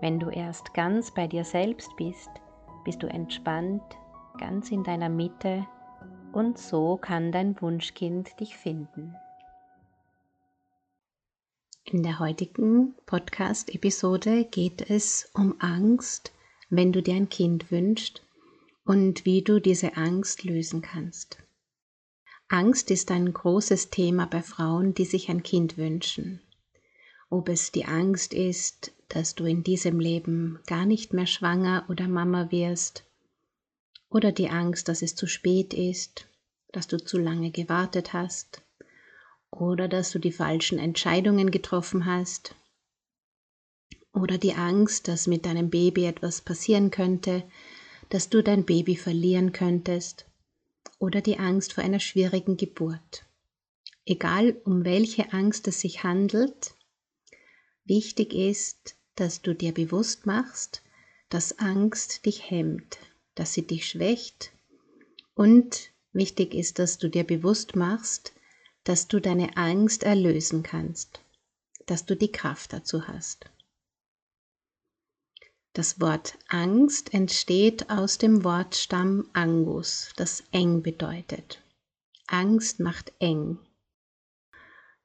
Wenn du erst ganz bei dir selbst bist, bist du entspannt, ganz in deiner Mitte und so kann dein Wunschkind dich finden. In der heutigen Podcast-Episode geht es um Angst, wenn du dir ein Kind wünschst und wie du diese Angst lösen kannst. Angst ist ein großes Thema bei Frauen, die sich ein Kind wünschen. Ob es die Angst ist, dass du in diesem Leben gar nicht mehr schwanger oder Mama wirst, oder die Angst, dass es zu spät ist, dass du zu lange gewartet hast, oder dass du die falschen Entscheidungen getroffen hast, oder die Angst, dass mit deinem Baby etwas passieren könnte, dass du dein Baby verlieren könntest, oder die Angst vor einer schwierigen Geburt. Egal um welche Angst es sich handelt, wichtig ist, dass du dir bewusst machst, dass Angst dich hemmt, dass sie dich schwächt und wichtig ist, dass du dir bewusst machst, dass du deine Angst erlösen kannst, dass du die Kraft dazu hast. Das Wort Angst entsteht aus dem Wortstamm Angus, das eng bedeutet. Angst macht eng.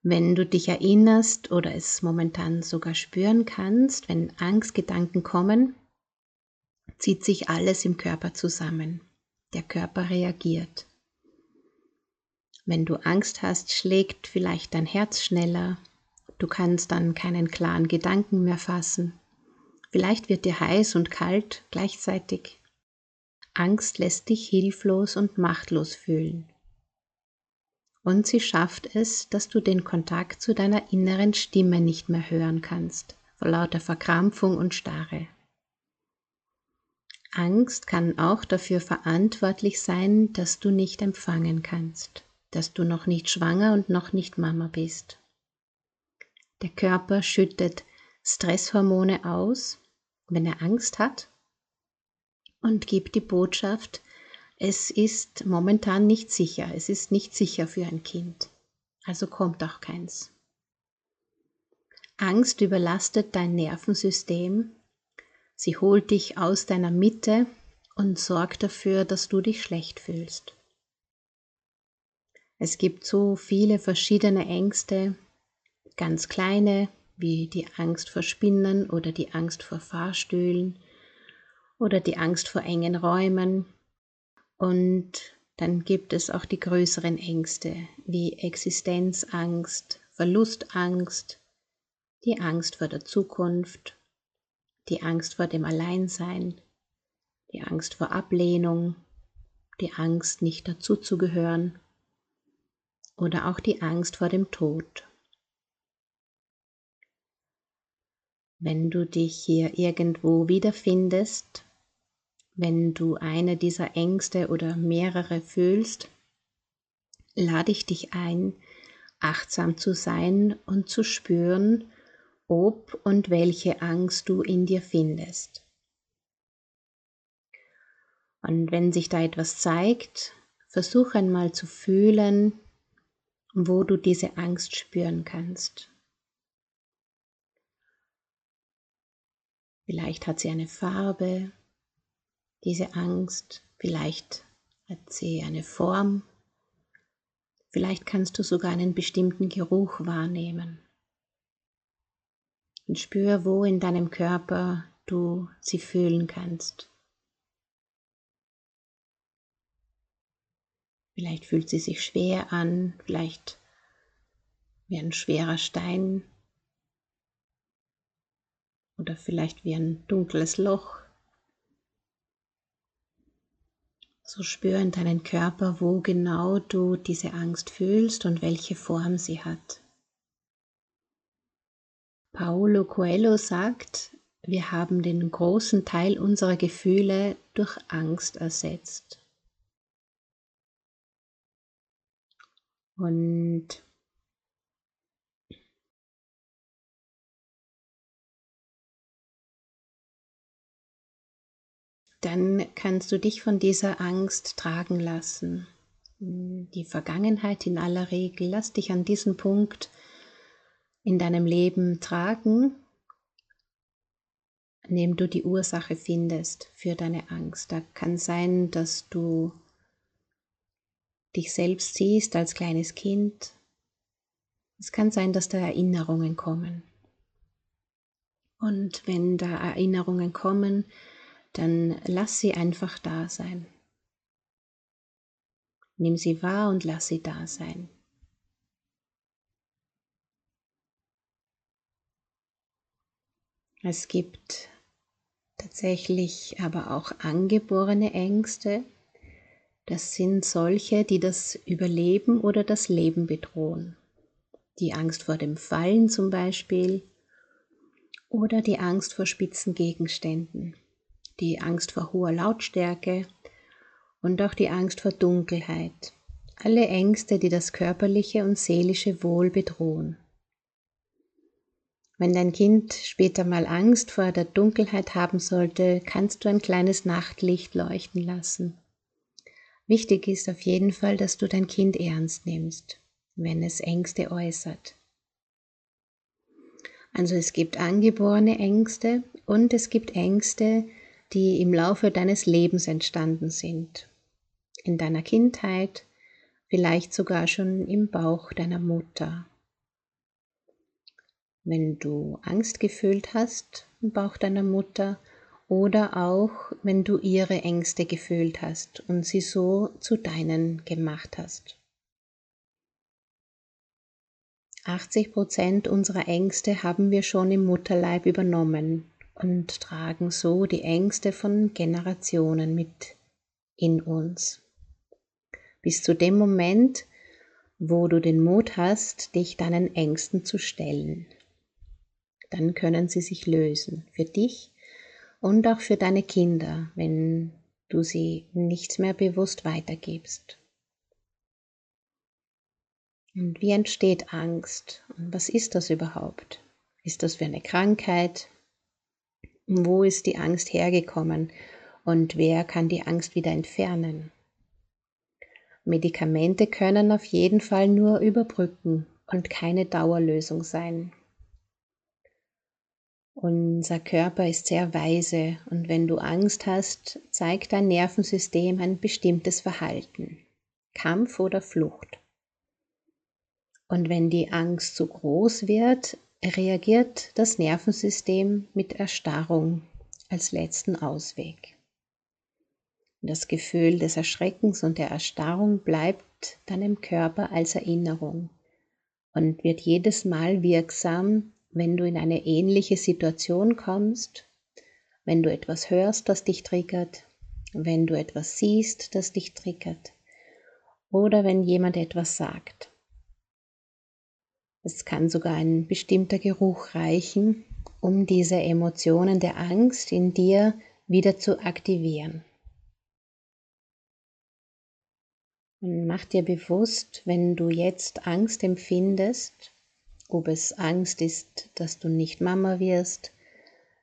Wenn du dich erinnerst oder es momentan sogar spüren kannst, wenn Angstgedanken kommen, zieht sich alles im Körper zusammen. Der Körper reagiert. Wenn du Angst hast, schlägt vielleicht dein Herz schneller, du kannst dann keinen klaren Gedanken mehr fassen Vielleicht wird dir heiß und kalt gleichzeitig. Angst lässt dich hilflos und machtlos fühlen. Und sie schafft es, dass du den Kontakt zu deiner inneren Stimme nicht mehr hören kannst, vor lauter Verkrampfung und Starre. Angst kann auch dafür verantwortlich sein, dass du nicht empfangen kannst, dass du noch nicht schwanger und noch nicht Mama bist. Der Körper schüttet Stresshormone aus, wenn er Angst hat und gibt die Botschaft, es ist momentan nicht sicher, es ist nicht sicher für ein Kind, also kommt auch keins. Angst überlastet dein Nervensystem, sie holt dich aus deiner Mitte und sorgt dafür, dass du dich schlecht fühlst. Es gibt so viele verschiedene Ängste, ganz kleine, wie die Angst vor Spinnen oder die Angst vor Fahrstühlen oder die Angst vor engen Räumen. Und dann gibt es auch die größeren Ängste wie Existenzangst, Verlustangst, die Angst vor der Zukunft, die Angst vor dem Alleinsein, die Angst vor Ablehnung, die Angst nicht dazuzugehören oder auch die Angst vor dem Tod. Wenn du dich hier irgendwo wiederfindest, wenn du eine dieser Ängste oder mehrere fühlst, lade ich dich ein, achtsam zu sein und zu spüren, ob und welche Angst du in dir findest. Und wenn sich da etwas zeigt, versuch einmal zu fühlen, wo du diese Angst spüren kannst. Vielleicht hat sie eine Farbe, diese Angst, vielleicht hat sie eine Form, vielleicht kannst du sogar einen bestimmten Geruch wahrnehmen. Und spür, wo in deinem Körper du sie fühlen kannst. Vielleicht fühlt sie sich schwer an, vielleicht wie ein schwerer Stein oder vielleicht wie ein dunkles Loch. So spür in deinen Körper, wo genau du diese Angst fühlst und welche Form sie hat. Paulo Coelho sagt, wir haben den großen Teil unserer Gefühle durch Angst ersetzt. Und dann kannst du dich von dieser Angst tragen lassen. Die Vergangenheit in aller Regel, lass dich an diesem Punkt in deinem Leben tragen, indem du die Ursache findest für deine Angst. Da kann sein, dass du dich selbst siehst als kleines Kind. Es kann sein, dass da Erinnerungen kommen. Und wenn da Erinnerungen kommen, dann lass sie einfach da sein. Nimm sie wahr und lass sie da sein. Es gibt tatsächlich aber auch angeborene Ängste. Das sind solche, die das Überleben oder das Leben bedrohen. Die Angst vor dem Fallen zum Beispiel oder die Angst vor spitzen Gegenständen die Angst vor hoher Lautstärke und auch die Angst vor Dunkelheit. Alle Ängste, die das körperliche und seelische Wohl bedrohen. Wenn dein Kind später mal Angst vor der Dunkelheit haben sollte, kannst du ein kleines Nachtlicht leuchten lassen. Wichtig ist auf jeden Fall, dass du dein Kind ernst nimmst, wenn es Ängste äußert. Also es gibt angeborene Ängste und es gibt Ängste, die im Laufe deines Lebens entstanden sind. In deiner Kindheit, vielleicht sogar schon im Bauch deiner Mutter. Wenn du Angst gefühlt hast im Bauch deiner Mutter oder auch wenn du ihre Ängste gefühlt hast und sie so zu deinen gemacht hast. 80 Prozent unserer Ängste haben wir schon im Mutterleib übernommen und tragen so die Ängste von Generationen mit in uns. Bis zu dem Moment, wo du den Mut hast, dich deinen Ängsten zu stellen. Dann können sie sich lösen für dich und auch für deine Kinder, wenn du sie nicht mehr bewusst weitergibst. Und wie entsteht Angst? Und was ist das überhaupt? Ist das für eine Krankheit? Wo ist die Angst hergekommen und wer kann die Angst wieder entfernen? Medikamente können auf jeden Fall nur überbrücken und keine Dauerlösung sein. Unser Körper ist sehr weise und wenn du Angst hast, zeigt dein Nervensystem ein bestimmtes Verhalten, Kampf oder Flucht. Und wenn die Angst zu groß wird, reagiert das Nervensystem mit Erstarrung als letzten Ausweg. Das Gefühl des Erschreckens und der Erstarrung bleibt dann im Körper als Erinnerung und wird jedes Mal wirksam, wenn du in eine ähnliche Situation kommst, wenn du etwas hörst, das dich triggert, wenn du etwas siehst, das dich triggert oder wenn jemand etwas sagt. Es kann sogar ein bestimmter Geruch reichen, um diese Emotionen der Angst in dir wieder zu aktivieren. Und mach dir bewusst, wenn du jetzt Angst empfindest, ob es Angst ist, dass du nicht Mama wirst,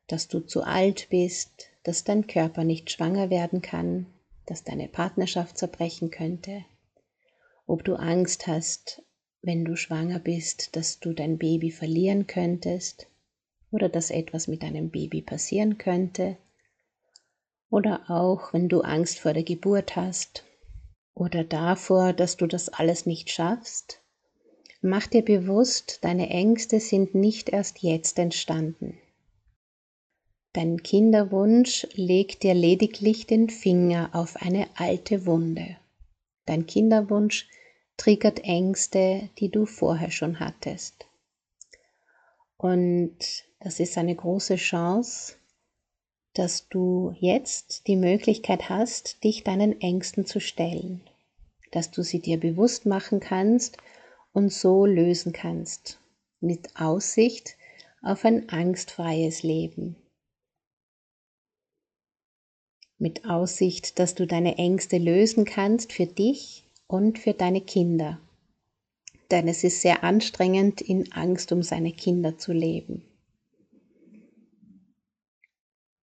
dass du zu alt bist, dass dein Körper nicht schwanger werden kann, dass deine Partnerschaft zerbrechen könnte, ob du Angst hast, wenn du schwanger bist, dass du dein Baby verlieren könntest oder dass etwas mit deinem Baby passieren könnte oder auch wenn du Angst vor der Geburt hast oder davor, dass du das alles nicht schaffst, mach dir bewusst, deine Ängste sind nicht erst jetzt entstanden. Dein Kinderwunsch legt dir lediglich den Finger auf eine alte Wunde. Dein Kinderwunsch triggert Ängste, die du vorher schon hattest. Und das ist eine große Chance, dass du jetzt die Möglichkeit hast, dich deinen Ängsten zu stellen, dass du sie dir bewusst machen kannst und so lösen kannst, mit Aussicht auf ein angstfreies Leben. Mit Aussicht, dass du deine Ängste lösen kannst für dich und für deine Kinder. Denn es ist sehr anstrengend, in Angst um seine Kinder zu leben.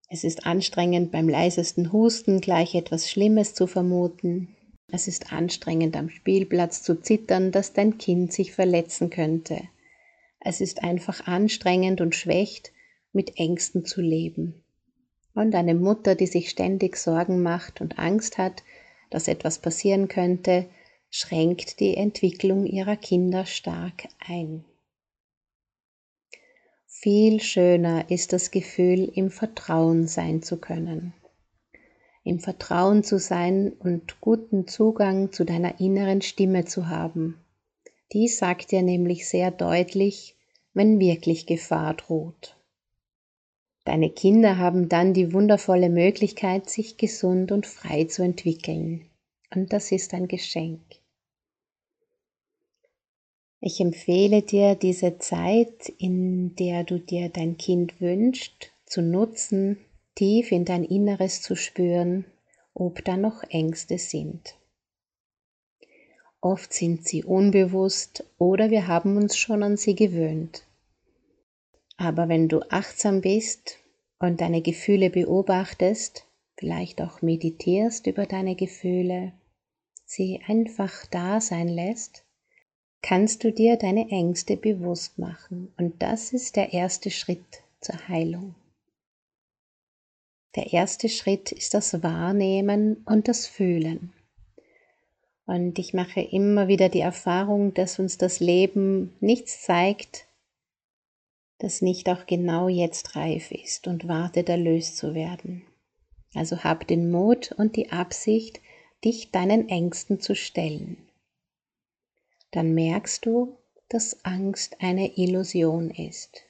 Es ist anstrengend, beim leisesten Husten gleich etwas Schlimmes zu vermuten. Es ist anstrengend, am Spielplatz zu zittern, dass dein Kind sich verletzen könnte. Es ist einfach anstrengend und schwächt, mit Ängsten zu leben. Und eine Mutter, die sich ständig Sorgen macht und Angst hat, dass etwas passieren könnte, schränkt die Entwicklung ihrer Kinder stark ein. Viel schöner ist das Gefühl, im Vertrauen sein zu können. Im Vertrauen zu sein und guten Zugang zu deiner inneren Stimme zu haben. Die sagt dir nämlich sehr deutlich, wenn wirklich Gefahr droht. Deine Kinder haben dann die wundervolle Möglichkeit, sich gesund und frei zu entwickeln. Und das ist ein Geschenk. Ich empfehle dir, diese Zeit, in der du dir dein Kind wünschst, zu nutzen, tief in dein Inneres zu spüren, ob da noch Ängste sind. Oft sind sie unbewusst oder wir haben uns schon an sie gewöhnt. Aber wenn du achtsam bist und deine Gefühle beobachtest, vielleicht auch meditierst über deine Gefühle, sie einfach da sein lässt, kannst du dir deine Ängste bewusst machen. Und das ist der erste Schritt zur Heilung. Der erste Schritt ist das Wahrnehmen und das Fühlen. Und ich mache immer wieder die Erfahrung, dass uns das Leben nichts zeigt, das nicht auch genau jetzt reif ist und wartet, erlöst zu werden. Also hab den Mut und die Absicht, dich deinen Ängsten zu stellen dann merkst du, dass Angst eine Illusion ist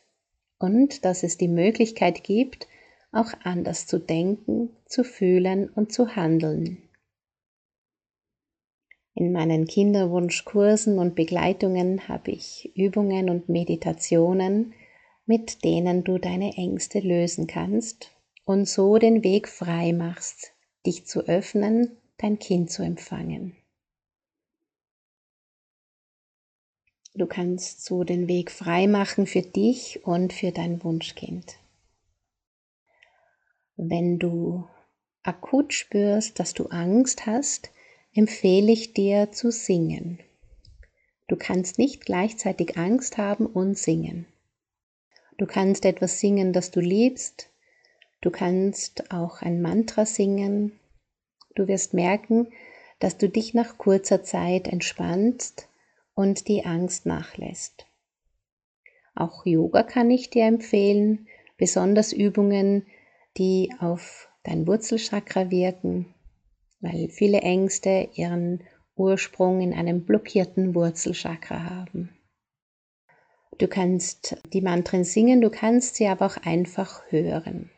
und dass es die Möglichkeit gibt, auch anders zu denken, zu fühlen und zu handeln. In meinen Kinderwunschkursen und Begleitungen habe ich Übungen und Meditationen, mit denen du deine Ängste lösen kannst und so den Weg frei machst, dich zu öffnen, dein Kind zu empfangen. Du kannst so den Weg frei machen für dich und für dein Wunschkind. Wenn du akut spürst, dass du Angst hast, empfehle ich dir zu singen. Du kannst nicht gleichzeitig Angst haben und singen. Du kannst etwas singen, das du liebst. Du kannst auch ein Mantra singen. Du wirst merken, dass du dich nach kurzer Zeit entspannst und die Angst nachlässt. Auch Yoga kann ich dir empfehlen, besonders Übungen, die auf dein Wurzelchakra wirken, weil viele Ängste ihren Ursprung in einem blockierten Wurzelchakra haben. Du kannst die Mantren singen, du kannst sie aber auch einfach hören.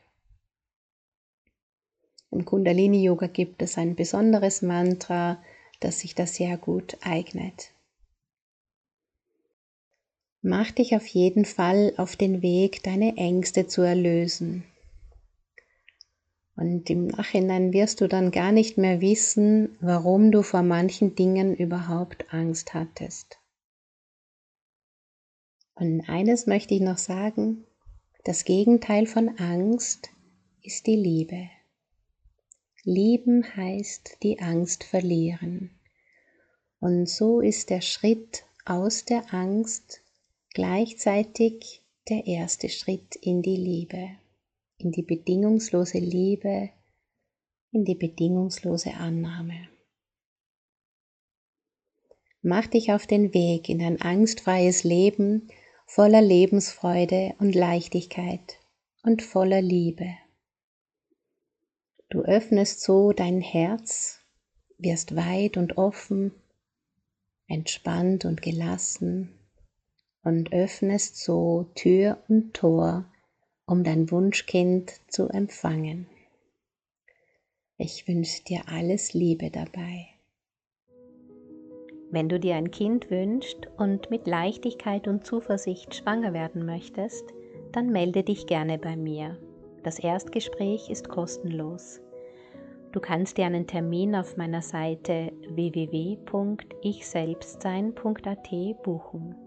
Im Kundalini Yoga gibt es ein besonderes Mantra, das sich da sehr gut eignet. Mach dich auf jeden Fall auf den Weg, deine Ängste zu erlösen. Und im Nachhinein wirst du dann gar nicht mehr wissen, warum du vor manchen Dingen überhaupt Angst hattest. Und eines möchte ich noch sagen, das Gegenteil von Angst ist die Liebe. Lieben heißt die Angst verlieren. Und so ist der Schritt aus der Angst gleichzeitig der erste Schritt in die Liebe, in die bedingungslose Liebe, in die bedingungslose Annahme. Mach dich auf den Weg in ein angstfreies Leben voller Lebensfreude und Leichtigkeit und voller Liebe. Du öffnest so dein Herz, wirst weit und offen, entspannt und gelassen und öffnest so Tür und Tor, um dein Wunschkind zu empfangen. Ich wünsche dir alles Liebe dabei. Wenn du dir ein Kind wünschst und mit Leichtigkeit und Zuversicht schwanger werden möchtest, dann melde dich gerne bei mir. Das Erstgespräch ist kostenlos. Du kannst dir einen Termin auf meiner Seite www.ichselbstsein.at buchen.